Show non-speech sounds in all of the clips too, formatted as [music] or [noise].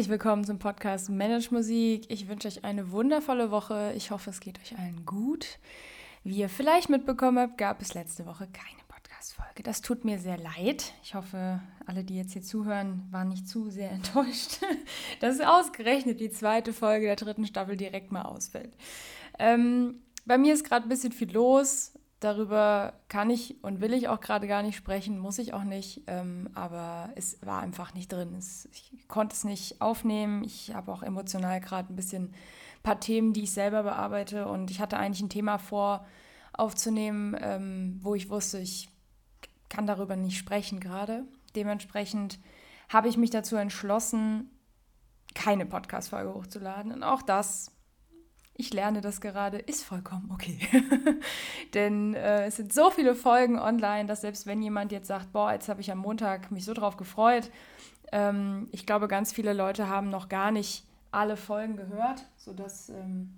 Herzlich willkommen zum Podcast Manage Musik. Ich wünsche euch eine wundervolle Woche. Ich hoffe, es geht euch allen gut. Wie ihr vielleicht mitbekommen habt, gab es letzte Woche keine Podcast-Folge. Das tut mir sehr leid. Ich hoffe, alle, die jetzt hier zuhören, waren nicht zu sehr [laughs] enttäuscht, dass ausgerechnet die zweite Folge der dritten Staffel direkt mal ausfällt. Ähm, bei mir ist gerade ein bisschen viel los. Darüber kann ich und will ich auch gerade gar nicht sprechen, muss ich auch nicht, ähm, aber es war einfach nicht drin. Es, ich konnte es nicht aufnehmen. Ich habe auch emotional gerade ein bisschen ein paar Themen, die ich selber bearbeite und ich hatte eigentlich ein Thema vor aufzunehmen, ähm, wo ich wusste, ich kann darüber nicht sprechen gerade. Dementsprechend habe ich mich dazu entschlossen, keine Podcast-Folge hochzuladen und auch das ich lerne das gerade, ist vollkommen okay. [laughs] Denn äh, es sind so viele Folgen online, dass selbst wenn jemand jetzt sagt, boah, jetzt habe ich am Montag mich so drauf gefreut, ähm, ich glaube, ganz viele Leute haben noch gar nicht alle Folgen gehört, sodass ähm,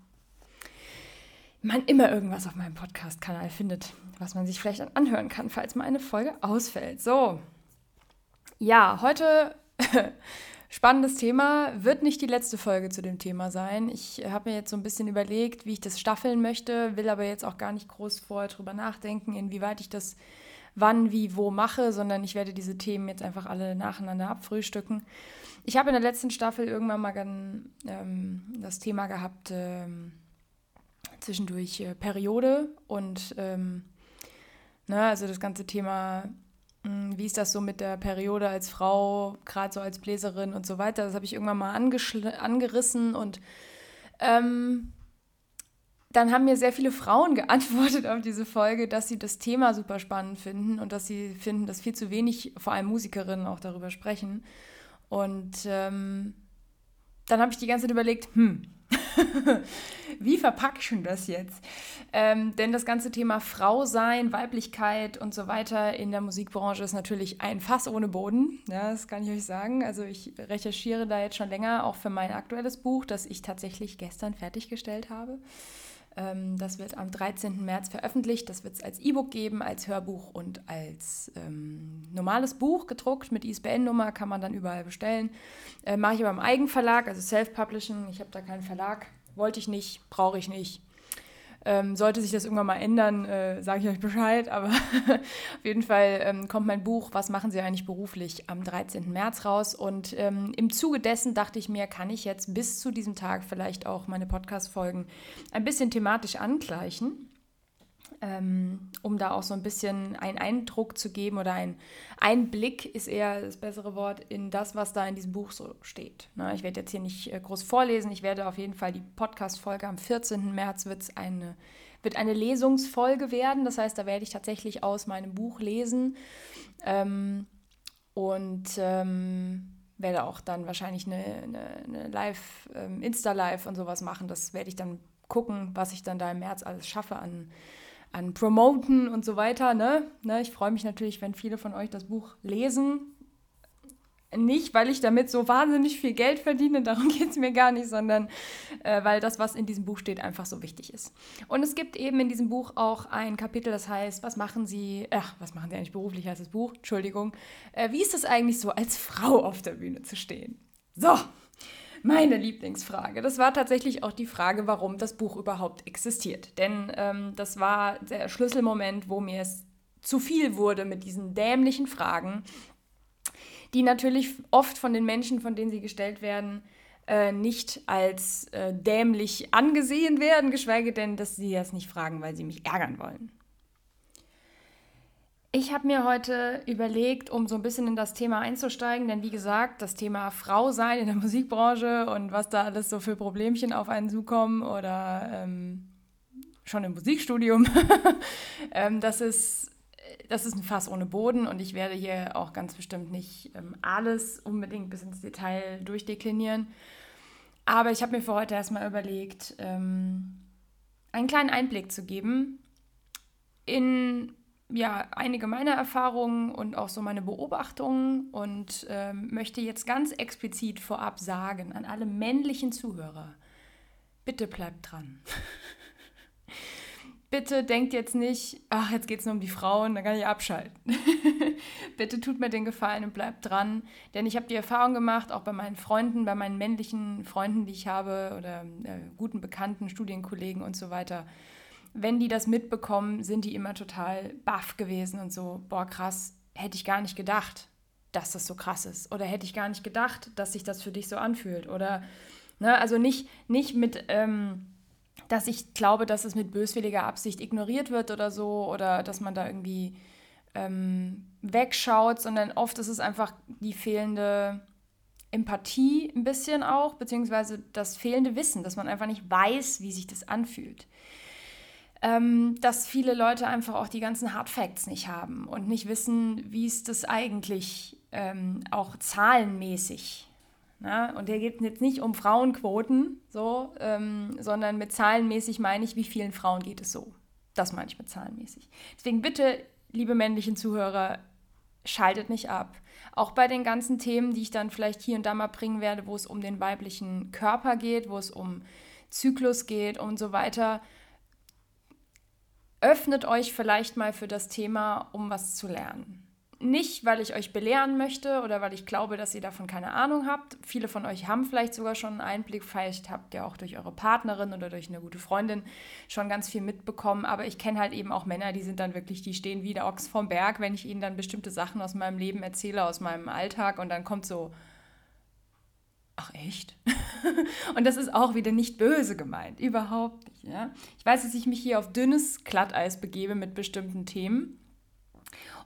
man immer irgendwas auf meinem Podcast-Kanal findet, was man sich vielleicht anhören kann, falls mal eine Folge ausfällt. So, ja, heute [laughs] Spannendes Thema, wird nicht die letzte Folge zu dem Thema sein. Ich habe mir jetzt so ein bisschen überlegt, wie ich das staffeln möchte, will aber jetzt auch gar nicht groß vorher drüber nachdenken, inwieweit ich das wann, wie, wo mache, sondern ich werde diese Themen jetzt einfach alle nacheinander abfrühstücken. Ich habe in der letzten Staffel irgendwann mal ähm, das Thema gehabt, ähm, zwischendurch äh, Periode und ähm, ne, also das ganze Thema wie ist das so mit der Periode als Frau, gerade so als Bläserin und so weiter? Das habe ich irgendwann mal angerissen und ähm, dann haben mir sehr viele Frauen [laughs] geantwortet auf diese Folge, dass sie das Thema super spannend finden und dass sie finden, dass viel zu wenig, vor allem Musikerinnen, auch darüber sprechen. Und ähm, dann habe ich die ganze Zeit überlegt, hm, [laughs] Wie verpacke ich denn das jetzt? Ähm, denn das ganze Thema Frau sein, Weiblichkeit und so weiter in der Musikbranche ist natürlich ein Fass ohne Boden. Ja, das kann ich euch sagen. Also ich recherchiere da jetzt schon länger, auch für mein aktuelles Buch, das ich tatsächlich gestern fertiggestellt habe. Ähm, das wird am 13. März veröffentlicht. Das wird es als E-Book geben, als Hörbuch und als ähm, normales Buch gedruckt mit ISBN-Nummer, kann man dann überall bestellen. Äh, Mache ich aber im Eigenverlag, also Self-Publishing. Ich habe da keinen Verlag. Wollte ich nicht, brauche ich nicht. Ähm, sollte sich das irgendwann mal ändern, äh, sage ich euch Bescheid. Aber [laughs] auf jeden Fall ähm, kommt mein Buch Was machen Sie eigentlich beruflich am 13. März raus. Und ähm, im Zuge dessen dachte ich mir, kann ich jetzt bis zu diesem Tag vielleicht auch meine Podcast-Folgen ein bisschen thematisch angleichen ähm, um da auch so ein bisschen einen Eindruck zu geben oder ein Einblick ist eher das bessere Wort in das, was da in diesem Buch so steht. Ne, ich werde jetzt hier nicht äh, groß vorlesen, ich werde auf jeden Fall die Podcast-Folge am 14. März wird's eine, wird eine Lesungsfolge werden. Das heißt, da werde ich tatsächlich aus meinem Buch lesen ähm, und ähm, werde auch dann wahrscheinlich eine, eine, eine Live, ähm, Insta-Live und sowas machen. Das werde ich dann gucken, was ich dann da im März alles schaffe an an Promoten und so weiter. Ne? Ne, ich freue mich natürlich, wenn viele von euch das Buch lesen. Nicht, weil ich damit so wahnsinnig viel Geld verdiene, [laughs] darum geht es mir gar nicht, sondern äh, weil das, was in diesem Buch steht, einfach so wichtig ist. Und es gibt eben in diesem Buch auch ein Kapitel, das heißt, was machen Sie, ach, was machen Sie eigentlich beruflich als das Buch? Entschuldigung. Äh, wie ist es eigentlich so, als Frau auf der Bühne zu stehen? So, meine Lieblingsfrage. Das war tatsächlich auch die Frage, warum das Buch überhaupt existiert. Denn ähm, das war der Schlüsselmoment, wo mir es zu viel wurde mit diesen dämlichen Fragen, die natürlich oft von den Menschen, von denen sie gestellt werden, äh, nicht als äh, dämlich angesehen werden, geschweige denn, dass sie das nicht fragen, weil sie mich ärgern wollen. Ich habe mir heute überlegt, um so ein bisschen in das Thema einzusteigen, denn wie gesagt, das Thema Frau sein in der [laughs] Musikbranche und was da alles so für Problemchen auf einen zukommen oder ähm, schon im Musikstudium, [laughs] ähm, das, ist, das ist ein Fass ohne Boden und ich werde hier auch ganz bestimmt nicht ähm, alles unbedingt bis ins Detail durchdeklinieren. Aber ich habe mir für heute erstmal überlegt, ähm, einen kleinen Einblick zu geben in ja, einige meiner Erfahrungen und auch so meine Beobachtungen und ähm, möchte jetzt ganz explizit vorab sagen an alle männlichen Zuhörer, bitte bleibt dran. [laughs] bitte denkt jetzt nicht, ach, jetzt geht es nur um die Frauen, dann kann ich abschalten. [laughs] bitte tut mir den Gefallen und bleibt dran. Denn ich habe die Erfahrung gemacht, auch bei meinen Freunden, bei meinen männlichen Freunden, die ich habe, oder äh, guten Bekannten, Studienkollegen und so weiter. Wenn die das mitbekommen, sind die immer total baff gewesen und so, boah, krass, hätte ich gar nicht gedacht, dass das so krass ist. Oder hätte ich gar nicht gedacht, dass sich das für dich so anfühlt. Oder, ne, also nicht, nicht mit. Ähm, dass ich glaube, dass es mit böswilliger Absicht ignoriert wird oder so oder dass man da irgendwie ähm, wegschaut, sondern oft ist es einfach die fehlende Empathie ein bisschen auch, beziehungsweise das fehlende Wissen, dass man einfach nicht weiß, wie sich das anfühlt. Ähm, dass viele Leute einfach auch die ganzen Hard Facts nicht haben und nicht wissen, wie es das eigentlich ähm, auch zahlenmäßig ja, und hier geht es jetzt nicht um Frauenquoten, so, ähm, sondern mit zahlenmäßig meine ich, wie vielen Frauen geht es so. Das meine ich mit zahlenmäßig. Deswegen bitte, liebe männlichen Zuhörer, schaltet nicht ab. Auch bei den ganzen Themen, die ich dann vielleicht hier und da mal bringen werde, wo es um den weiblichen Körper geht, wo es um Zyklus geht und so weiter. Öffnet euch vielleicht mal für das Thema, um was zu lernen nicht, weil ich euch belehren möchte oder weil ich glaube, dass ihr davon keine Ahnung habt. Viele von euch haben vielleicht sogar schon einen Einblick. Vielleicht habt ihr auch durch eure Partnerin oder durch eine gute Freundin schon ganz viel mitbekommen. Aber ich kenne halt eben auch Männer, die sind dann wirklich, die stehen wie der Ochs vom Berg, wenn ich ihnen dann bestimmte Sachen aus meinem Leben erzähle, aus meinem Alltag. Und dann kommt so, ach echt? [laughs] und das ist auch wieder nicht böse gemeint, überhaupt nicht. Ja? Ich weiß, dass ich mich hier auf dünnes Glatteis begebe mit bestimmten Themen.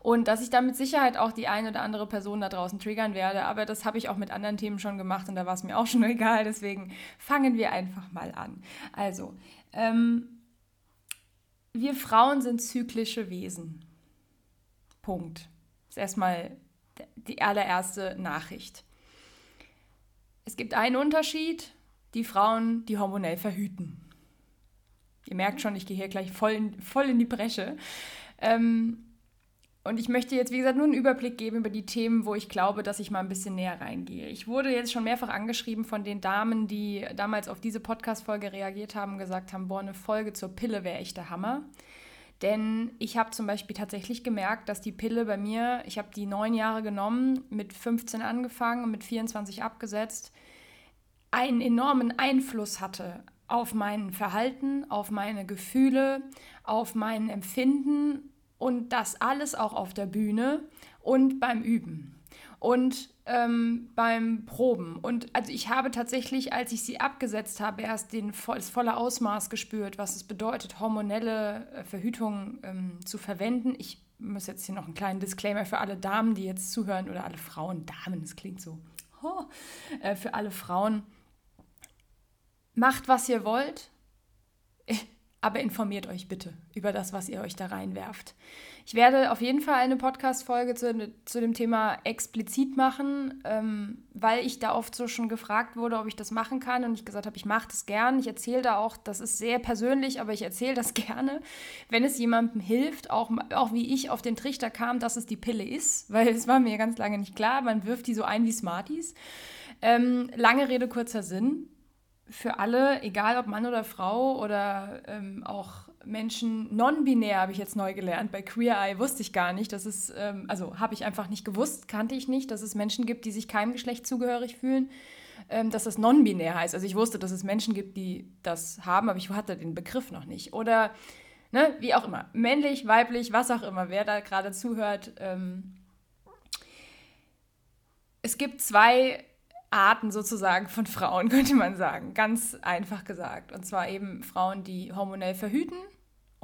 Und dass ich da mit Sicherheit auch die eine oder andere Person da draußen triggern werde. Aber das habe ich auch mit anderen Themen schon gemacht und da war es mir auch schon [laughs] egal. Deswegen fangen wir einfach mal an. Also, ähm, wir Frauen sind zyklische Wesen. Punkt. Das ist erstmal die allererste Nachricht. Es gibt einen Unterschied, die Frauen, die hormonell verhüten. Ihr merkt schon, ich gehe hier gleich voll in, voll in die Bresche. Ähm, und ich möchte jetzt, wie gesagt, nur einen Überblick geben über die Themen, wo ich glaube, dass ich mal ein bisschen näher reingehe. Ich wurde jetzt schon mehrfach angeschrieben von den Damen, die damals auf diese Podcast-Folge reagiert haben und gesagt haben, boah, eine Folge zur Pille wäre echt der Hammer. Denn ich habe zum Beispiel tatsächlich gemerkt, dass die Pille bei mir, ich habe die neun Jahre genommen, mit 15 angefangen und mit 24 abgesetzt, einen enormen Einfluss hatte auf mein Verhalten, auf meine Gefühle, auf mein Empfinden und das alles auch auf der Bühne und beim Üben. Und ähm, beim Proben. Und also ich habe tatsächlich, als ich sie abgesetzt habe, erst den, das volle Ausmaß gespürt, was es bedeutet, hormonelle äh, Verhütung ähm, zu verwenden. Ich muss jetzt hier noch einen kleinen Disclaimer für alle Damen, die jetzt zuhören, oder alle Frauen, Damen, das klingt so, oh, äh, für alle Frauen. Macht, was ihr wollt [laughs] aber informiert euch bitte über das, was ihr euch da reinwerft. Ich werde auf jeden Fall eine Podcast-Folge zu, zu, dem Thema explizit machen, ähm, weil ich da oft so schon gefragt wurde, ob ich das machen kann und ich gesagt habe, ich mache das gern. Ich erzähle da auch, das ist sehr persönlich, aber ich erzähle das [laughs] gerne, wenn es jemandem hilft, auch, auch wie ich auf den Trichter kam, dass es die Pille ist, weil es war mir ganz lange nicht klar. Man wirft die so ein wie Smarties. Ähm, lange Rede, kurzer Sinn für alle, egal ob Mann oder Frau oder ähm, auch Menschen non-binär, habe ich jetzt neu gelernt. Bei Queer Eye wusste ich gar nicht, dass es, ähm, also habe ich einfach nicht gewusst, kannte ich nicht, dass es Menschen gibt, die sich keinem Geschlecht zugehörig fühlen, ähm, dass das non-binär heißt. Also ich wusste, dass es Menschen gibt, die das haben, aber ich hatte den Begriff noch nicht. Oder, ne, wie auch immer, männlich, weiblich, was auch immer, wer da gerade zuhört. Ähm, es gibt zwei Arten sozusagen von Frauen, [laughs] könnte man sagen. Ganz einfach gesagt. Und zwar eben Frauen, die hormonell verhüten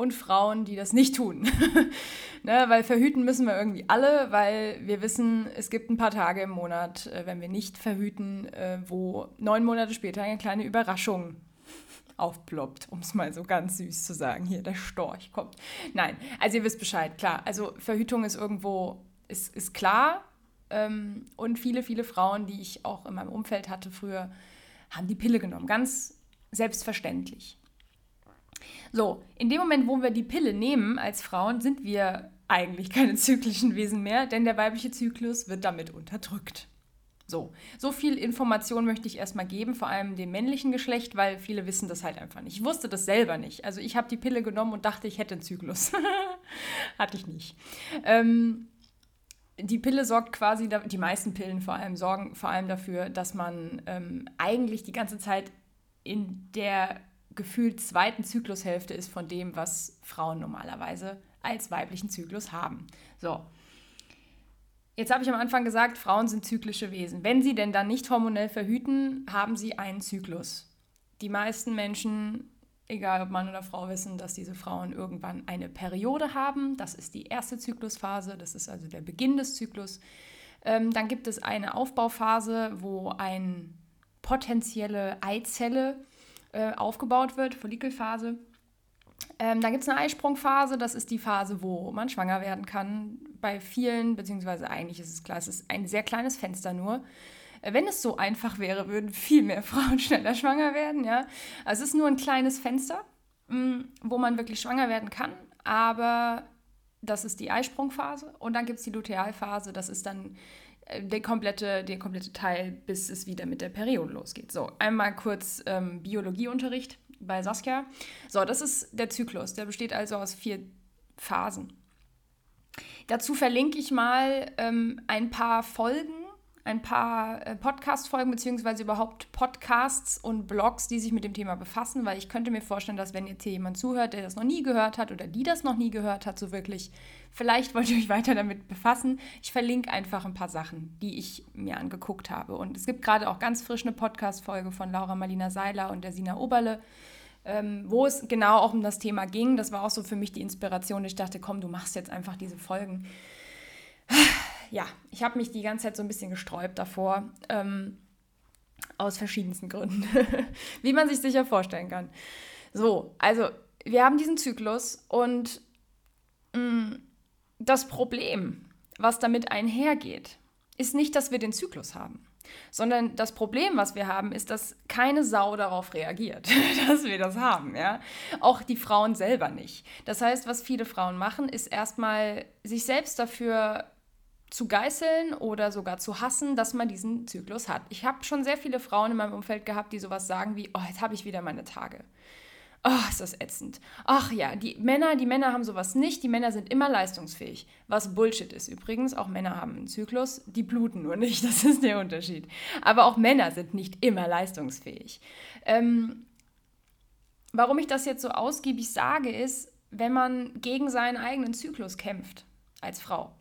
und Frauen, die das nicht tun. [laughs] ne, weil verhüten müssen wir irgendwie alle, weil wir wissen, es gibt ein paar Tage im Monat, äh, wenn wir nicht verhüten, äh, wo neun Monate später eine kleine Überraschung aufploppt, um es mal so ganz süß zu sagen. Hier, der Storch kommt. Nein, also ihr wisst Bescheid, klar. Also Verhütung ist irgendwo, ist, ist klar, ähm, und viele, viele Frauen, die ich auch in meinem Umfeld hatte früher, haben die Pille genommen. Ganz selbstverständlich. So, in dem Moment, wo wir die Pille nehmen als Frauen, sind wir eigentlich keine [laughs] zyklischen Wesen mehr, denn der weibliche Zyklus wird damit unterdrückt. So, so viel Information möchte ich erstmal geben, vor allem dem männlichen Geschlecht, weil viele wissen das halt einfach nicht. Ich wusste das selber nicht. Also ich habe die Pille genommen und dachte, ich hätte einen Zyklus. [laughs] Hatte ich nicht. Ähm, die Pille sorgt quasi, die meisten Pillen vor allem sorgen vor allem dafür, dass man ähm, eigentlich die ganze Zeit in der gefühlt zweiten Zyklushälfte ist von dem, was Frauen normalerweise als weiblichen Zyklus haben. So. Jetzt habe ich am Anfang gesagt, Frauen sind zyklische Wesen. Wenn sie denn dann nicht hormonell verhüten, haben sie einen Zyklus. Die meisten Menschen, egal ob Mann oder Frau, wissen, dass diese Frauen irgendwann eine Periode haben. Das ist die erste Zyklusphase, das ist also der Beginn des Zyklus. Ähm, dann gibt es eine Aufbauphase, wo eine potenzielle Eizelle äh, aufgebaut wird, Follikelphase. Ähm, dann gibt es eine Eisprungphase, das ist die Phase, wo man schwanger werden kann. Bei vielen, beziehungsweise eigentlich ist es klar, es ist ein sehr kleines Fenster nur. Äh, wenn es so einfach wäre, würden viel mehr [laughs] Frauen schneller schwanger werden. Ja? Also es ist nur ein kleines Fenster, mm, wo man wirklich schwanger werden kann. Aber das ist die Eisprungphase. Und dann gibt es die Lutealphase, das ist dann der komplette, der komplette Teil, bis es wieder mit der Periode losgeht. So, einmal kurz ähm, Biologieunterricht bei Saskia. So, das ist der Zyklus. Der besteht also aus vier Phasen. Dazu verlinke ich mal ähm, ein paar Folgen, ein paar äh, Podcast-Folgen, beziehungsweise überhaupt Podcasts und Blogs, die sich mit dem Thema befassen, weil ich könnte mir vorstellen, dass wenn jetzt hier jemand zuhört, der das noch nie gehört hat oder die das noch nie gehört hat, so wirklich, vielleicht wollt ihr euch weiter damit befassen. Ich verlinke einfach ein paar Sachen, die ich mir angeguckt habe. Und es gibt gerade auch ganz frisch eine Podcast-Folge von Laura Marlina Seiler und der Sina Oberle ähm, wo es genau auch um das Thema ging. Das war auch so für mich die Inspiration. Ich dachte, komm, du machst jetzt einfach diese Folgen. Ja, ich habe mich die ganze Zeit so ein bisschen gesträubt davor. Ähm, aus verschiedensten Gründen. [laughs] Wie man sich sicher vorstellen kann. So, also wir haben diesen Zyklus und mh, mm, das Problem, was damit einhergeht, ist nicht, dass wir den Zyklus haben sondern das Problem, was wir haben, ist, dass keine Sau darauf reagiert, [laughs] dass wir das haben, ja. Auch die Frauen selber nicht. Das heißt, was viele Frauen machen, ist erstmal sich selbst dafür zu geißeln oder sogar zu hassen, dass man diesen Zyklus hat. Ich habe schon sehr viele Frauen in meinem Umfeld gehabt, die sowas sagen wie, oh, jetzt habe ich wieder meine Tage. Oh, ist das ätzend. Ach ja, die Männer, die Männer haben sowas nicht. Die Männer sind immer leistungsfähig. Was Bullshit ist übrigens. Auch Männer haben einen Zyklus. Die bluten nur nicht. [laughs] Das ist der Unterschied. Aber auch Männer sind nicht immer leistungsfähig. Ähm, warum ich das jetzt so ausgiebig sage, ist, wenn man gegen seinen eigenen Zyklus kämpft als Frau,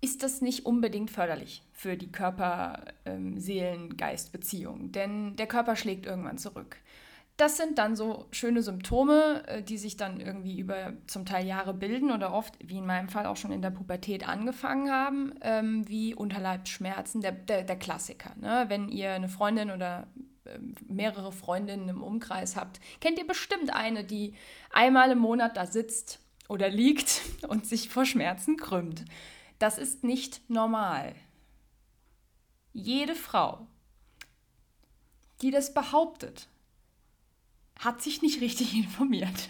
ist das nicht unbedingt förderlich für die Körper-Seelen-Geist-Beziehung. Ähm, Denn der Körper schlägt irgendwann zurück. Das sind dann so schöne Symptome, äh, die sich dann irgendwie über zum Teil Jahre bilden oder oft, wie in meinem Fall auch schon in der Pubertät angefangen haben, ähm, wie Unterleibsschmerzen, der, der, der Klassiker. Ne? Wenn ihr eine Freundin oder ähm, mehrere Freundinnen im Umkreis habt, kennt ihr bestimmt eine, die einmal im Monat da sitzt oder liegt [laughs] und sich vor Schmerzen krümmt. Das ist nicht normal. Jede Frau, die das behauptet, hat sich nicht richtig [laughs] informiert.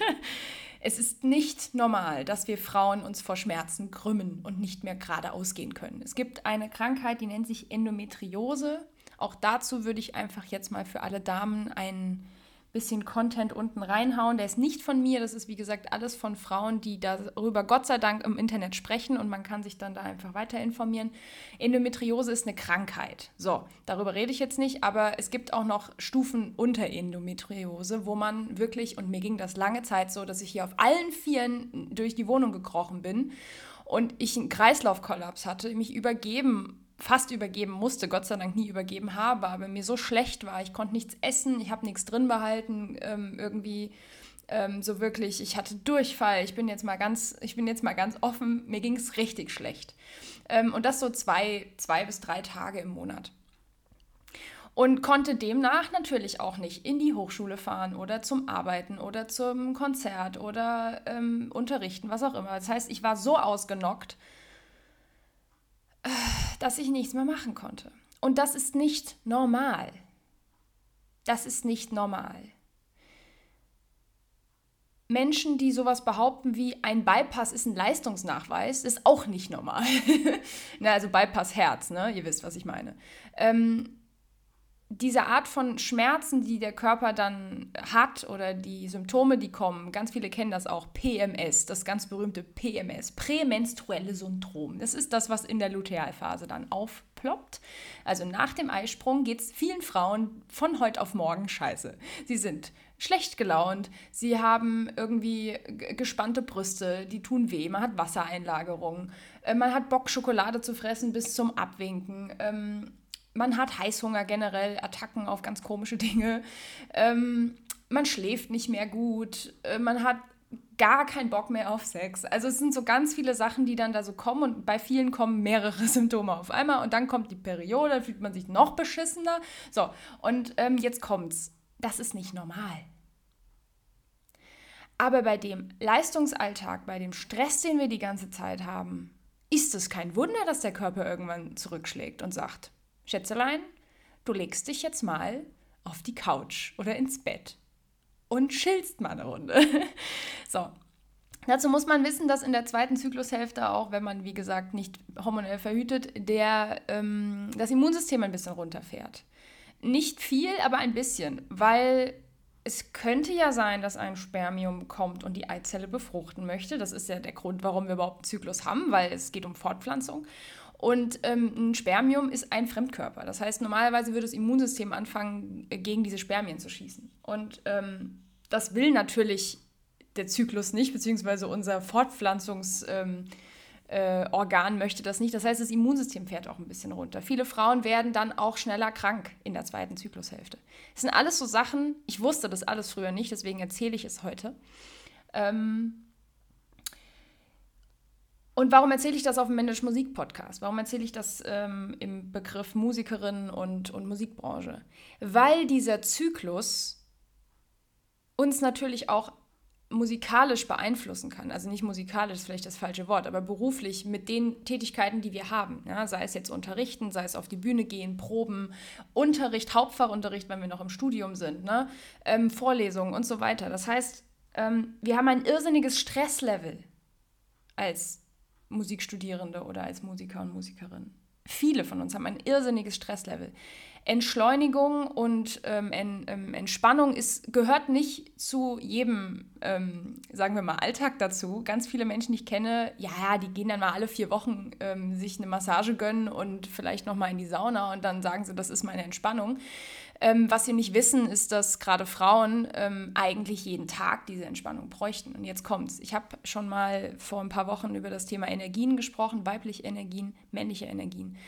Es ist nicht normal, dass wir Frauen uns vor Schmerzen krümmen und nicht mehr geradeaus gehen können. Es gibt eine Krankheit, die nennt sich Endometriose. Auch dazu würde ich einfach jetzt mal für alle Damen einen bisschen Content unten reinhauen. Der ist nicht von mir, das ist wie gesagt alles von Frauen, die darüber Gott sei Dank im Internet sprechen und man kann sich dann da einfach weiter informieren. Endometriose ist eine Krankheit. So, darüber rede ich jetzt nicht, aber es gibt auch noch Stufen unter Endometriose, wo man wirklich, und mir ging das lange Zeit so, dass ich hier auf allen Vieren durch die Wohnung gekrochen bin und ich einen Kreislaufkollaps hatte, mich übergeben fast übergeben musste, Gott sei Dank nie übergeben habe, aber mir so schlecht war. Ich konnte nichts essen, ich habe nichts drin behalten, ähm, irgendwie ähm, so wirklich. Ich hatte Durchfall. Ich bin jetzt mal ganz, ich bin jetzt mal ganz offen. Mir ging es richtig schlecht. Ähm, und das so zwei, zwei bis drei Tage im Monat. Und konnte demnach natürlich auch nicht in die Hochschule fahren oder zum Arbeiten oder zum Konzert oder ähm, unterrichten, was auch immer. Das heißt, ich war so ausgenockt, dass ich nichts mehr machen konnte. Und das ist nicht normal. Das ist nicht normal. Menschen, die sowas behaupten wie ein Bypass ist ein Leistungsnachweis, ist auch nicht normal. [laughs] Na, also Bypass Herz, ne? Ihr wisst, was ich meine. Ähm, diese Art von Schmerzen, die der Körper dann hat oder die Symptome, die kommen, ganz viele kennen das auch, PMS, das ganz berühmte PMS, prämenstruelle Syndrom. Das ist das, was in der Lutealphase dann aufploppt. Also nach dem Eisprung geht es vielen Frauen von heute auf morgen scheiße. Sie sind schlecht gelaunt, sie haben irgendwie gespannte Brüste, die tun weh, man hat Wassereinlagerungen, äh, man hat Bock, Schokolade zu fressen bis zum Abwinken ähm, man hat Heißhunger generell, Attacken auf ganz komische Dinge. Ähm, man schläft nicht mehr gut. Äh, man hat gar keinen Bock mehr auf Sex. Also es sind so ganz viele Sachen, die dann da so kommen und bei vielen kommen mehrere [laughs] Symptome auf einmal und dann kommt die Periode, dann fühlt man sich noch beschissener. So, und ähm, jetzt kommt's. Das ist nicht normal. Aber bei dem Leistungsalltag, bei dem Stress, den wir die ganze Zeit haben, ist es kein Wunder, dass der Körper irgendwann zurückschlägt und sagt, Schätzelein, du legst dich jetzt mal auf die Couch oder ins Bett und chillst mal eine Runde. [laughs] so. Dazu muss man wissen, dass in der zweiten Zyklushälfte auch, wenn man wie gesagt nicht hormonell verhütet, der, ähm, das Immunsystem ein bisschen runterfährt. Nicht viel, aber ein bisschen, weil es könnte ja sein, dass ein Spermium kommt und die Eizelle befruchten möchte. Das ist ja der Grund, warum wir überhaupt einen Zyklus haben, weil es geht um Fortpflanzung. Und ähm, ein Spermium ist ein Fremdkörper. Das heißt, normalerweise würde das Immunsystem anfangen, äh, gegen diese Spermien zu schießen. Und ähm, das will natürlich der Zyklus nicht, beziehungsweise unser Fortpflanzungsorgan ähm, äh, möchte das nicht. Das heißt, das Immunsystem fährt auch ein bisschen runter. Viele Frauen werden dann auch schneller krank in der zweiten Zyklushälfte. Das sind alles so Sachen, ich wusste das alles früher nicht, deswegen erzähle ich es heute. Ähm, und warum erzähle ich das auf dem Mensch Musik Podcast? Warum erzähle ich das ähm, im Begriff Musikerin und, und Musikbranche? Weil dieser Zyklus uns natürlich auch musikalisch beeinflussen kann. Also nicht musikalisch ist vielleicht das falsche Wort, aber beruflich mit den Tätigkeiten, die wir haben. Ja, sei es jetzt unterrichten, sei es auf die Bühne gehen, Proben, Unterricht, Hauptfachunterricht, wenn wir noch im Studium sind, ne? Ähm, Vorlesungen und so weiter. Das heißt, ähm, wir haben ein irrsinniges Stresslevel als Musikstudierende oder als Musiker und Musikerin. Viele von uns haben ein irrsinniges Stresslevel. Entschleunigung und ähm, en, ähm, Entspannung ist, gehört nicht zu jedem, ähm, sagen wir mal, Alltag dazu. Ganz viele Menschen, die ich kenne, ja, die gehen dann mal alle vier Wochen ähm, sich eine Massage gönnen und vielleicht noch mal in die Sauna und dann sagen sie, das ist meine Entspannung. Ähm, was sie nicht wissen, ist, dass gerade Frauen ähm, eigentlich jeden Tag diese Entspannung bräuchten. Und jetzt kommt's. Ich habe schon mal vor ein paar Wochen über das Thema Energien gesprochen, weibliche Energien, männliche Energien.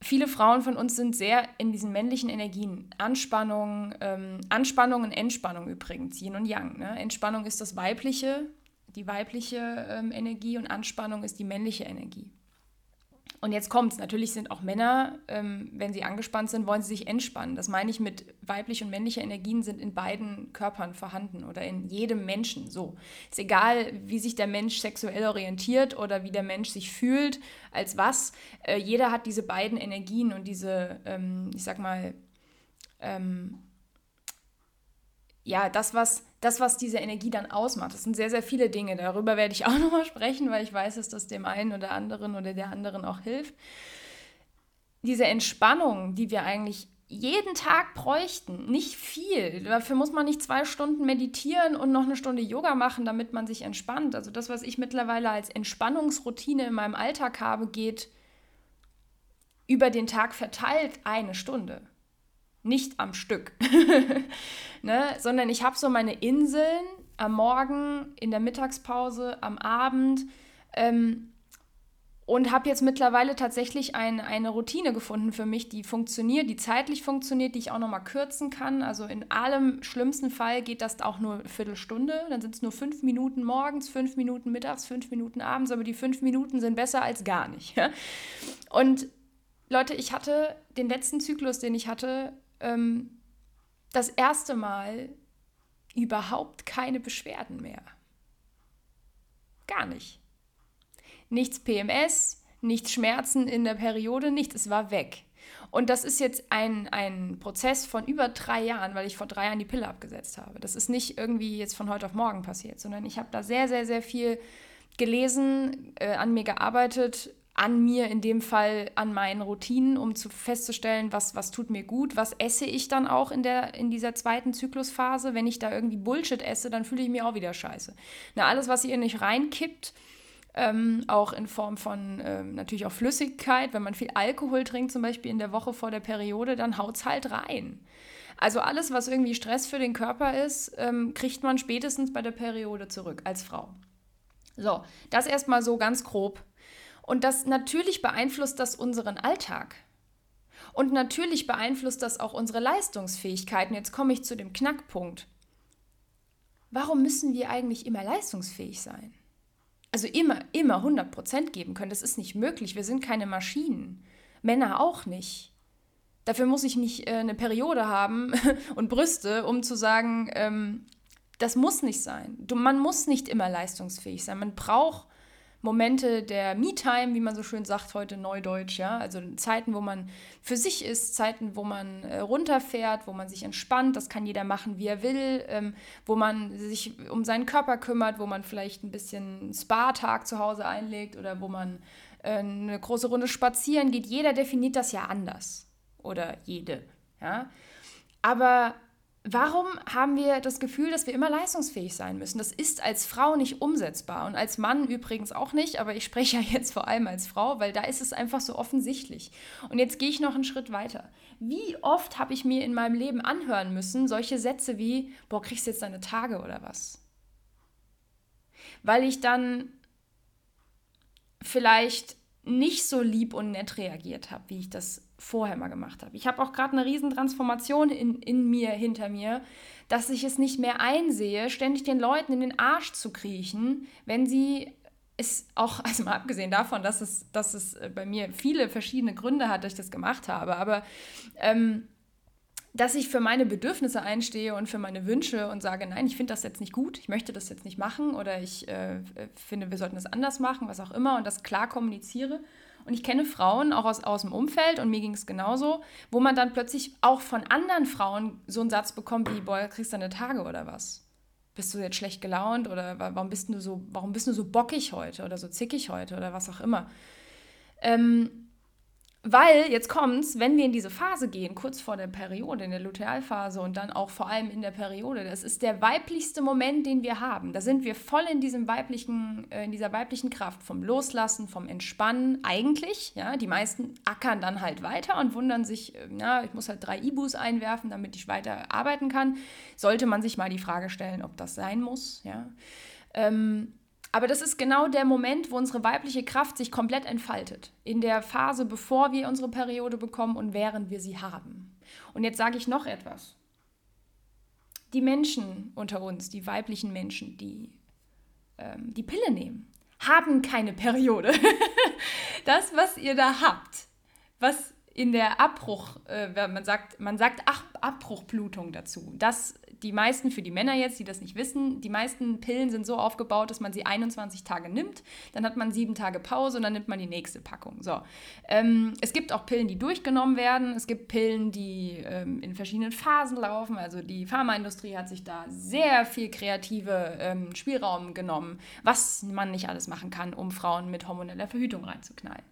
Viele Frauen von uns sind sehr in diesen männlichen Energien. Anspannung, ähm, Anspannung und Entspannung übrigens, Yin und Yang. Ne? Entspannung ist das weibliche, die weibliche ähm, Energie und Anspannung ist die männliche Energie. Und jetzt kommt es. Natürlich sind auch Männer, ähm, wenn sie angespannt sind, wollen sie sich entspannen. Das meine ich mit weibliche und männliche Energien sind in beiden Körpern vorhanden oder in jedem Menschen so. Ist egal, wie sich der Mensch sexuell orientiert oder wie der Mensch sich fühlt, als was. Äh, jeder hat diese beiden Energien und diese, ähm, ich sag mal, ähm, ja, das, was das, was diese Energie dann ausmacht. Das sind sehr, sehr viele Dinge. Darüber werde ich [laughs] auch nochmal sprechen, weil ich weiß, dass das dem einen oder anderen oder der anderen auch hilft. Diese Entspannung, die wir eigentlich jeden Tag bräuchten, nicht viel. Dafür muss man nicht zwei Stunden meditieren und noch eine Stunde Yoga machen, damit man sich entspannt. Also das, was ich mittlerweile als Entspannungsroutine in meinem Alltag habe, geht über den Tag verteilt eine Stunde nicht am Stück, [laughs] ne? sondern ich habe so meine Inseln am Morgen, in der Mittagspause, am Abend ähm, und habe jetzt mittlerweile tatsächlich ein, eine Routine gefunden für mich, die funktioniert, die zeitlich funktioniert, die ich auch nochmal kürzen kann. Also in allem schlimmsten Fall geht das auch nur eine Viertelstunde, dann sind es nur fünf Minuten morgens, fünf Minuten mittags, fünf Minuten abends, aber die fünf Minuten sind besser als gar nicht. Und Leute, ich hatte den letzten Zyklus, den ich hatte, ähm, das erste Mal überhaupt keine Beschwerden mehr. Gar nicht. Nichts PMS, nichts Schmerzen in der Periode, nichts, es war weg. Und das ist jetzt ein, ein Prozess von über drei Jahren, weil ich vor drei Jahren die Pille abgesetzt habe. Das ist nicht irgendwie jetzt von heute auf morgen passiert, sondern ich habe da sehr, sehr, sehr viel gelesen, äh, an mir gearbeitet, an mir in dem Fall, an meinen Routinen, um zu festzustellen, was, was tut mir gut, was esse ich dann auch in, der, in dieser zweiten Zyklusphase. Wenn ich da irgendwie Bullshit esse, dann fühle ich mich auch wieder scheiße. Na, alles, was ihr nicht reinkippt, ähm, auch in Form von ähm, natürlich auch Flüssigkeit, wenn man viel Alkohol trinkt, zum Beispiel in der Woche vor der Periode, dann haut es halt rein. Also alles, was irgendwie Stress für den Körper ist, ähm, kriegt man spätestens bei der Periode zurück als Frau. So, das erstmal so ganz grob und das natürlich beeinflusst das unseren Alltag. Und natürlich beeinflusst das auch unsere Leistungsfähigkeiten. Jetzt komme ich zu dem Knackpunkt. Warum müssen wir eigentlich immer leistungsfähig sein? Also immer, immer 100% geben können. Das ist nicht möglich. Wir sind keine Maschinen. Männer auch nicht. Dafür muss ich nicht äh, eine Periode haben [laughs] und Brüste, um zu sagen, ähm, das muss nicht sein. Du, man muss nicht immer leistungsfähig sein. Man braucht Momente der Me-Time, wie man so schön sagt heute neudeutsch, ja, also Zeiten, wo man für sich ist, Zeiten, wo man äh, runterfährt, wo man sich entspannt, das kann jeder machen, wie er will, ähm, wo man sich um seinen Körper kümmert, wo man vielleicht ein bisschen Spa-Tag zu Hause einlegt oder wo man äh, eine große Runde spazieren geht. Jeder definiert das ja anders oder jede, ja. Aber Warum haben wir das Gefühl, dass wir immer leistungsfähig sein müssen? Das ist als Frau nicht umsetzbar und als Mann übrigens auch nicht, aber ich spreche ja jetzt vor allem als Frau, weil da ist es einfach so offensichtlich. Und jetzt gehe ich noch einen Schritt weiter. Wie oft habe ich mir in meinem Leben anhören müssen, solche Sätze wie, boah, kriegst du jetzt deine Tage oder was? Weil ich dann vielleicht nicht so lieb und nett reagiert habe, wie ich das vorher mal gemacht habe. Ich habe auch gerade eine riesen Transformation in, in mir, hinter mir, dass ich es nicht mehr einsehe, ständig den Leuten in den Arsch zu kriechen, wenn sie es auch, [laughs] also mal abgesehen davon, dass es, dass es äh, bei mir viele verschiedene Gründe hat, dass ich das gemacht habe, aber ähm, dass ich für meine Bedürfnisse einstehe und für meine Wünsche und sage, nein, ich finde das jetzt nicht gut, ich möchte das jetzt nicht machen oder ich äh, finde, wir sollten das anders machen, was auch immer und das klar kommuniziere und ich kenne Frauen auch aus, aus dem Umfeld und mir ging es genauso, wo man dann plötzlich auch von anderen Frauen so einen Satz bekommt wie, boah, kriegst du deine Tage oder was? Bist du jetzt schlecht gelaunt oder warum bist du so, warum bist du so bockig heute oder so zickig heute oder was auch immer? Ähm, weil, jetzt kommt's, wenn wir in diese Phase gehen, kurz vor der Periode, in der Lutealphase und dann auch vor allem in der Periode, das ist der weiblichste Moment, den wir haben. Da sind wir voll in diesem weiblichen, äh, in dieser weiblichen Kraft, vom Loslassen, vom Entspannen eigentlich. Ja, die meisten ackern dann halt weiter und wundern sich, äh, ja, ich muss halt drei Ibus einwerfen, damit ich weiter arbeiten kann. Sollte man sich mal die Frage stellen, ob das sein muss. Ja. Ähm, aber das ist genau der Moment, wo unsere weibliche Kraft sich komplett entfaltet. In der Phase, bevor wir unsere Periode bekommen und während wir sie haben. Und jetzt sage ich noch etwas. Die Menschen unter uns, die weiblichen Menschen, die ähm, die Pille nehmen, haben keine Periode. [laughs] das, was ihr da habt, was in der Abbruch, äh, man sagt, man sagt Ach, Abbruchblutung dazu. Das, die meisten, für die Männer jetzt, die das nicht wissen, die meisten Pillen sind so aufgebaut, dass man sie 21 Tage nimmt, dann hat man sieben Tage Pause und dann nimmt man die nächste Packung. So. Ähm, es gibt auch Pillen, die durchgenommen werden. Es gibt Pillen, die ähm, in verschiedenen Phasen laufen. Also die Pharmaindustrie hat sich da sehr viel kreative ähm, Spielraum genommen, was man nicht alles machen kann, um Frauen mit hormoneller Verhütung reinzuknallen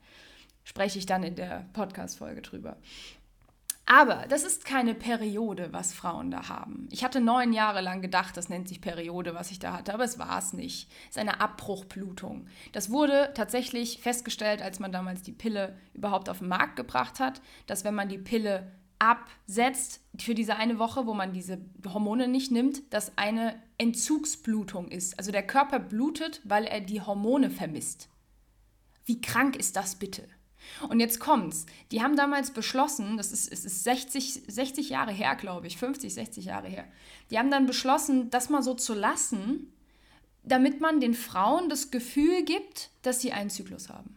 spreche ich dann in der Podcast-Folge drüber. Aber das ist keine Periode, was Frauen da haben. Ich hatte neun Jahre lang gedacht, das nennt sich Periode, was ich da hatte, aber es war es nicht. Es ist eine Abbruchblutung. Das wurde tatsächlich festgestellt, als man damals die Pille überhaupt auf den Markt gebracht hat, dass wenn man die Pille absetzt für diese eine Woche, wo man diese Hormone nicht nimmt, dass eine Entzugsblutung ist. Also der Körper blutet, weil er die Hormone vermisst. Wie krank ist das bitte? Und jetzt kommt's. Die haben damals beschlossen, das ist, es ist 60, 60 Jahre her, glaube ich, 50, 60 Jahre her. Die haben dann beschlossen, das mal so zu lassen, damit man den Frauen das Gefühl gibt, dass sie einen Zyklus haben.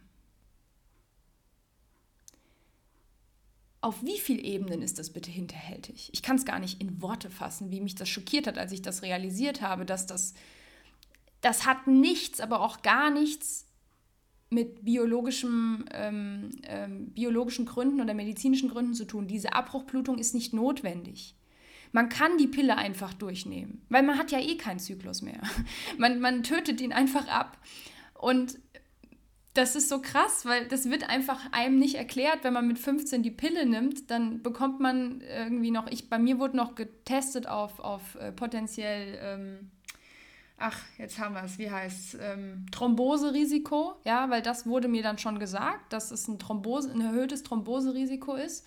Auf wie vielen Ebenen ist das bitte hinterhältig? Ich kann es gar nicht in Worte fassen, wie mich das schockiert hat, als ich das realisiert habe, dass das, das hat nichts, aber auch gar nichts mit biologischem, ähm, ähm, biologischen Gründen oder medizinischen Gründen zu tun. Diese Abbruchblutung ist nicht notwendig. Man kann die Pille einfach durchnehmen, weil man hat ja eh keinen Zyklus mehr. [laughs] Man, man tötet ihn einfach ab. Und das ist so krass, weil das wird einfach einem nicht erklärt, wenn man mit 15 die Pille nimmt, dann bekommt man irgendwie noch, ich, bei mir wurde noch getestet auf, auf äh, potenziell, ähm, ach, jetzt haben wir es, wie heißt es, ähm, Thromboserisiko, ja, weil das wurde mir dann schon gesagt, dass es ein, Thrombose, ein erhöhtes Thromboserisiko ist.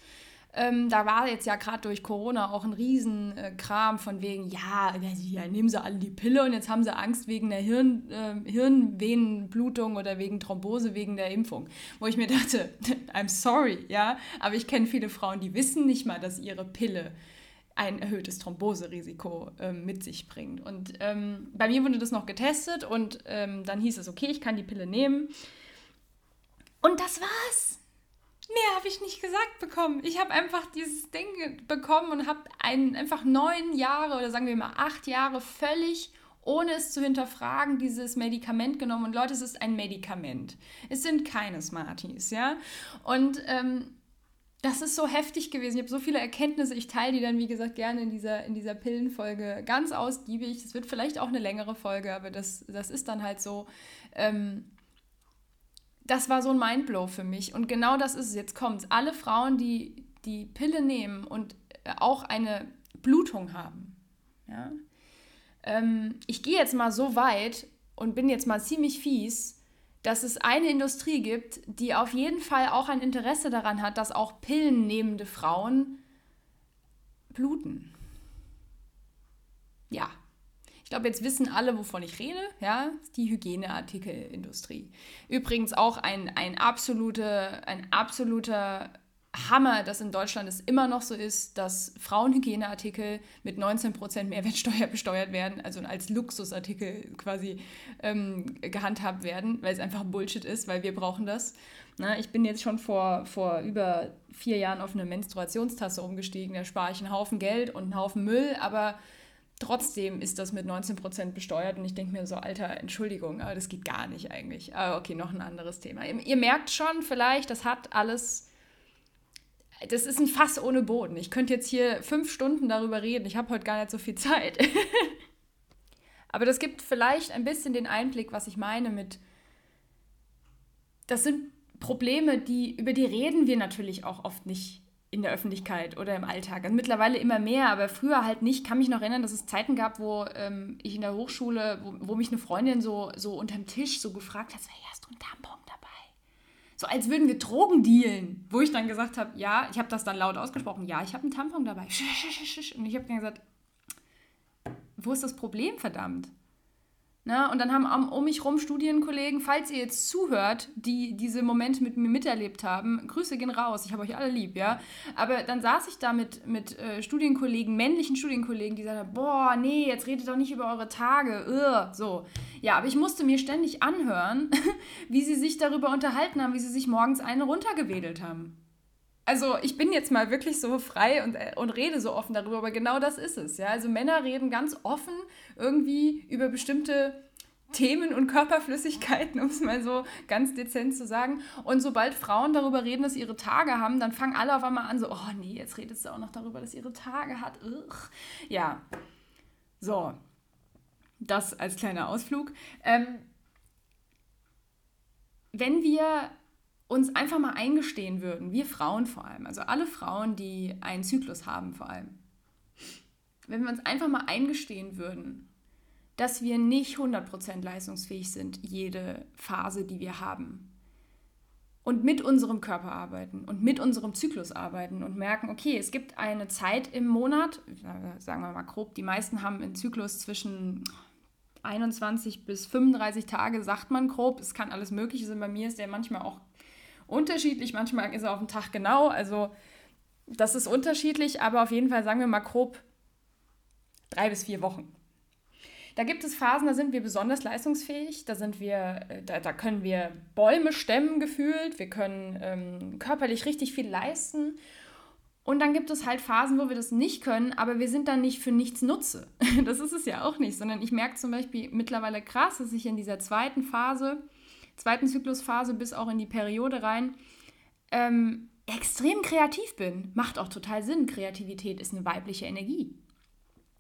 Ähm, da war jetzt ja gerade durch Corona auch ein Riesenkram äh, von wegen, ja, ja, nehmen sie alle die Pille und jetzt haben sie Angst wegen der Hirn, äh, Hirnvenenblutung oder wegen Thrombose wegen der Impfung. Wo ich mir dachte, [laughs] I'm sorry, ja, aber ich kenne viele Frauen, die wissen nicht mal, dass ihre Pille ein erhöhtes Thromboserisiko ähm, mit sich bringt. Und ähm, bei mir wurde das noch getestet und ähm, dann hieß es, okay, ich kann die Pille nehmen. Und das war's. Mehr habe ich nicht gesagt bekommen. Ich habe einfach dieses Ding bekommen und habe einfach neun Jahre oder sagen wir mal acht Jahre völlig ohne es zu hinterfragen, dieses Medikament genommen. Und Leute, es ist ein Medikament. Es sind keine Smarties, ja. Und ähm, das ist so heftig gewesen. Ich habe so viele Erkenntnisse. Ich teile die dann, wie gesagt, gerne in dieser, in dieser Pillenfolge ganz ausgiebig. Es wird vielleicht auch eine längere Folge, aber das, das ist dann halt so. Ähm, das war so ein Mindblow für mich. Und genau das ist es. Jetzt kommt Alle Frauen, die die Pille nehmen und äh, auch eine Blutung haben. Ja? Ähm, ich gehe jetzt mal so weit und bin jetzt mal ziemlich fies, dass es eine Industrie gibt, die auf jeden Fall auch ein Interesse daran hat, dass auch pillennehmende Frauen bluten. Ja, glaube, jetzt wissen alle, wovon ich rede. Ja, die Hygieneartikelindustrie. Übrigens auch ein, ein, absolute, ein absoluter Hammer, dass in Deutschland es immer noch so ist, dass Frauenhygieneartikel mit 19% Mehrwertsteuer besteuert werden, also als Luxusartikel quasi ähm, gehandhabt werden, weil es einfach Bullshit ist, weil wir brauchen das. Na, ich bin jetzt schon vor, vor über vier Jahren auf eine Menstruationstasse umgestiegen, da spare ich einen Haufen Geld und einen Haufen Müll, aber Trotzdem ist das mit 19% besteuert und ich denke mir so, Alter, Entschuldigung, aber das geht gar nicht eigentlich. Aber okay, noch ein anderes Thema. Ihr, ihr merkt schon vielleicht, das hat alles, das ist ein Fass ohne Boden. Ich könnte jetzt hier fünf Stunden darüber reden. Ich habe heute gar nicht so viel Zeit. [laughs] aber das gibt vielleicht ein bisschen den Einblick, was ich meine mit, das sind Probleme, die, über die reden wir natürlich auch oft nicht in der Öffentlichkeit oder im Alltag. Also mittlerweile immer mehr, aber früher halt nicht. Ich kann mich noch erinnern, dass es Zeiten gab, wo ähm, ich in der Hochschule, wo, wo, mich eine Freundin so, so unterm Tisch so gefragt hat, hey, hast du einen Tampon? So als würden wir Drogen dealen. Wo ich dann gesagt habe, ja, ich habe das dann laut ausgesprochen, ja, ich habe einen Tampon dabei. Und ich habe dann gesagt, wo ist das Problem, verdammt? Ne? und dann haben um mich rum Studienkollegen, falls ihr jetzt zuhört, die diese Momente mit mir miterlebt haben, Grüße gehen raus, ich habe euch alle lieb, ja. Aber dann saß ich da mit, mit äh, Studienkollegen, männlichen Studienkollegen, die sagten, boah, nee, jetzt redet doch nicht über eure Tage, Ugh. so. Ja, aber ich musste mir ständig anhören, [laughs] wie sie sich darüber unterhalten haben, wie sie sich morgens eine runtergewedelt haben also ich bin jetzt mal wirklich so frei und, äh, und rede so offen darüber, aber genau das ist es. Ja? Also Männer reden ganz offen irgendwie über bestimmte Themen und Körperflüssigkeiten, [laughs] um es mal so ganz dezent zu sagen. Und sobald Frauen darüber reden, dass sie ihre Tage haben, dann fangen alle auf einmal an, so, oh nee, jetzt redet sie auch noch darüber, dass sie ihre Tage hat. Ugh. Ja, so, das als kleiner Ausflug. Ähm, wenn wir uns einfach mal eingestehen würden, wir Frauen vor allem, also alle Frauen, die einen Zyklus haben vor allem, wenn wir uns einfach mal eingestehen würden, dass wir nicht 100% leistungsfähig sind, jede Phase, die wir haben. Und mit unserem Körper arbeiten und mit unserem Zyklus arbeiten und merken, okay, es gibt eine Zeit im Monat, sagen wir mal grob, die meisten haben einen Zyklus zwischen 21 bis 35 Tage, sagt man grob. Es kann alles Mögliche sein. Bei mir ist der manchmal auch unterschiedlich. Manchmal ist er auf den Tag genau. Also das ist unterschiedlich, aber auf jeden Fall sagen wir mal grob drei bis vier Wochen. Da gibt es Phasen, da sind wir besonders leistungsfähig, da sind wir, äh, da, da können wir Bäume stemmen gefühlt, wir können ähm, körperlich richtig viel leisten. Und dann gibt es halt Phasen, wo wir das nicht können, aber wir sind dann nicht für nichts Nutze. [laughs] Das ist es ja auch nicht, sondern ich merke zum Beispiel mittlerweile krass, dass ich in dieser zweiten Phase zweiten Zyklusphase bis auch in die Periode rein, ähm, extrem kreativ bin. Macht auch total Sinn. Kreativität ist eine weibliche Energie.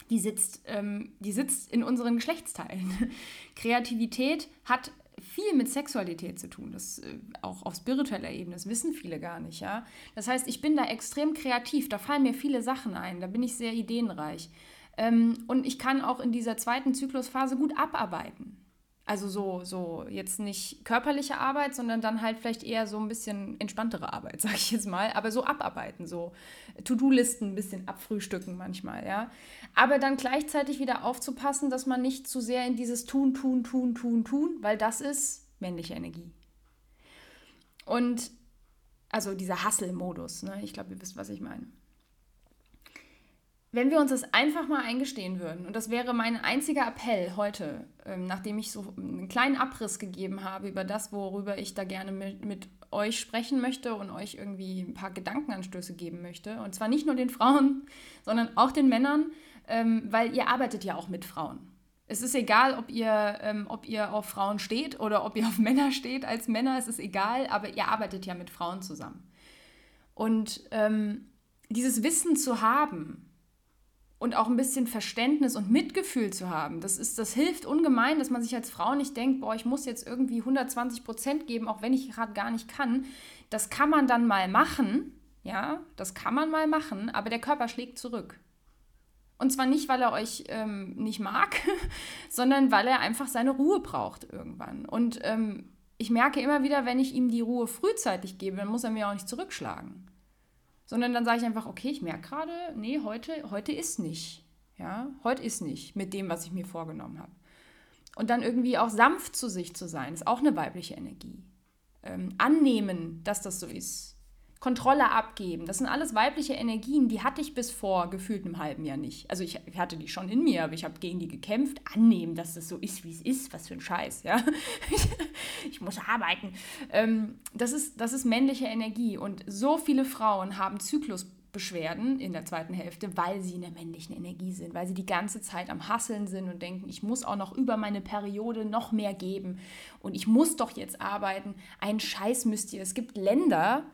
Die sitzt, ähm, die sitzt in unseren Geschlechtsteilen. [laughs] Kreativität hat viel mit Sexualität zu tun, das äh, auch auf spiritueller Ebene, das wissen viele gar nicht, ja. Das heißt, ich bin da extrem kreativ, da fallen mir viele Sachen ein, da bin ich sehr ideenreich. Ähm, und ich kann auch in dieser zweiten Zyklusphase gut abarbeiten. Also so, so jetzt nicht körperliche Arbeit, sondern dann halt vielleicht eher so ein bisschen entspanntere Arbeit, [laughs] sage ich jetzt mal. Aber so abarbeiten, so To-Do-Listen ein bisschen abfrühstücken manchmal, ja. Aber dann gleichzeitig wieder aufzupassen, dass man nicht zu sehr in dieses Tun, Tun, Tun, Tun, Tun, weil das ist männliche Energie. Und also dieser Hustle-Modus, ne? ich glaube, ihr wisst, was ich meine wenn wir uns das einfach mal eingestehen würden, und das wäre mein einziger Appell heute, ähm, nachdem ich so einen kleinen Abriss gegeben habe über das, worüber ich da gerne mit, mit euch sprechen möchte und euch irgendwie ein paar Gedankenanstöße geben möchte. Und zwar nicht nur den Frauen, [laughs] sondern auch den Männern, ähm, weil ihr arbeitet ja auch mit Frauen. Es ist egal, ob ihr, ähm, ob ihr auf Frauen steht oder ob ihr auf [laughs] Männer steht als Männer, es ist egal, aber ihr arbeitet ja mit Frauen zusammen. Und ähm, dieses Wissen zu haben, und auch ein bisschen Verständnis und Mitgefühl zu haben. Das, ist, das hilft ungemein, dass man sich als Frau nicht denkt, boah, ich muss jetzt irgendwie 120 Prozent geben, auch wenn ich gerade gar nicht kann. Das kann man dann mal machen, ja, das kann man mal machen, aber der Körper schlägt zurück. Und zwar nicht, weil er euch ähm, nicht mag, [laughs] sondern weil er einfach seine Ruhe braucht irgendwann. Und ähm, ich merke immer wieder, wenn ich ihm die Ruhe frühzeitig gebe, dann muss er mir auch nicht zurückschlagen sondern dann sage ich einfach, okay, ich merke gerade, nee, heute, heute ist nicht. Ja, heute ist nicht mit dem, was ich mir vorgenommen habe. Und dann irgendwie auch sanft zu sich zu sein, ist auch eine weibliche Energie. Ähm, annehmen, dass das so ist. Kontrolle abgeben. Das sind alles weibliche Energien, die hatte ich bis vor gefühlt einem halben Jahr nicht. Also ich, ich hatte die schon in mir, aber ich habe gegen die gekämpft. Annehmen, dass das so ist, wie es ist. Was für ein Scheiß, ja. [laughs] ich muss arbeiten. Ähm, das, ist, das ist männliche Energie. Und so viele Frauen haben Zyklusbeschwerden in der zweiten Hälfte, weil sie in der männlichen Energie sind, weil sie die ganze Zeit am Hasseln sind und denken, ich muss auch noch über meine Periode noch mehr geben und ich muss doch jetzt arbeiten. Ein Scheiß müsst ihr. Es gibt Länder,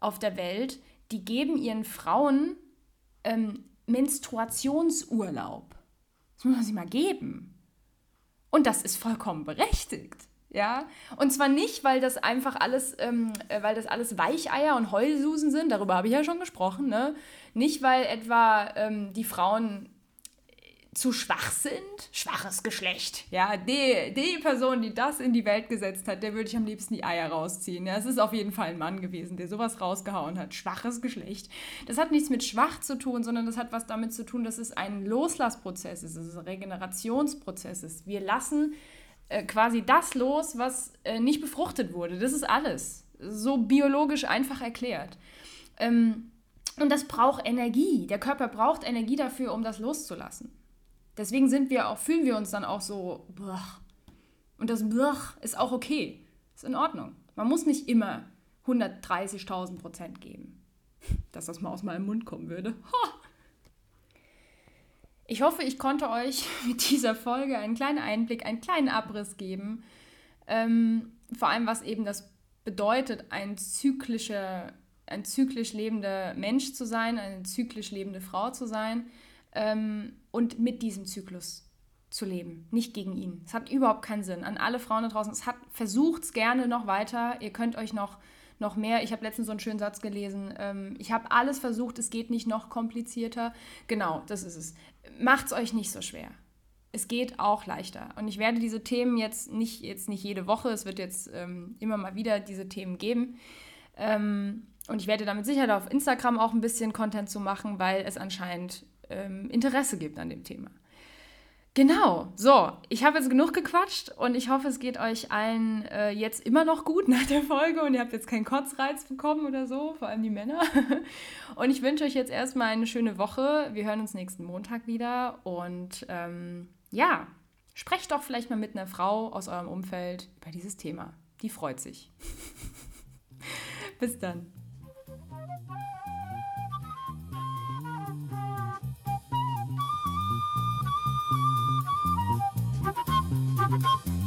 auf der Welt, die geben ihren Frauen ähm, Menstruationsurlaub. Das muss man sich mal geben. Und das ist vollkommen berechtigt. Ja, und zwar nicht, weil das einfach alles, ähm, äh, weil das alles Weicheier und Heulsusen sind, darüber habe ich ja schon gesprochen, ne? Nicht, weil etwa ähm, die Frauen zu schwach sind, schwaches Geschlecht. Ja, die, die Person, die das in die Welt gesetzt hat, der würde ich am liebsten die Eier rausziehen. Ja, es ist auf jeden Fall ein Mann gewesen, der sowas rausgehauen hat. Schwaches Geschlecht. Das hat nichts mit schwach zu tun, sondern das hat was damit zu tun, dass es ein Loslassprozess ist, dass es ein Regenerationsprozess ist. Wir lassen äh, quasi das los, was äh, nicht befruchtet wurde. Das ist alles. So biologisch einfach erklärt. Ähm, und das braucht Energie. Der Körper braucht Energie dafür, um das loszulassen. Deswegen sind wir auch, fühlen wir uns dann auch so, blach. Und das blach ist auch okay. Ist in Ordnung. Man muss nicht immer 130.000 Prozent geben. Dass das mal aus meinem Mund kommen würde. Ha! Ich hoffe, ich konnte euch [laughs] mit dieser Folge einen kleinen Einblick, einen kleinen Abriss geben. Ähm, vor allem, was eben das bedeutet, ein zyklischer, ein zyklisch lebender Mensch zu sein, eine zyklisch lebende Frau zu sein ähm, und mit diesem Zyklus zu leben, nicht gegen ihn. Es hat überhaupt keinen Sinn. An alle Frauen da draußen, es hat versucht es gerne noch weiter. Ihr könnt euch noch noch mehr. Ich habe letztens so einen schönen Satz gelesen. Ähm, ich habe alles versucht, es geht nicht noch komplizierter. Genau, das ist es. Macht es euch nicht so schwer. Es geht auch leichter. Und ich werde diese Themen jetzt nicht, jetzt nicht jede Woche, es wird jetzt ähm, immer mal wieder diese Themen geben. Ähm, und ich werde damit sicher auf Instagram auch ein bisschen Content zu machen, weil es anscheinend ähm, Interesse gibt an dem Thema. Genau, so, ich habe jetzt genug gequatscht und ich hoffe, es geht euch allen äh, jetzt immer noch gut nach der Folge und ihr habt jetzt keinen Kotzreiz bekommen oder so, vor allem die Männer. [laughs] Und ich wünsche euch jetzt erstmal eine schöne Woche. Wir hören uns nächsten Montag wieder und ähm, ja, sprecht doch vielleicht mal mit einer Frau aus eurem Umfeld über dieses Thema. Die freut sich. [laughs] Bis dann. Bye.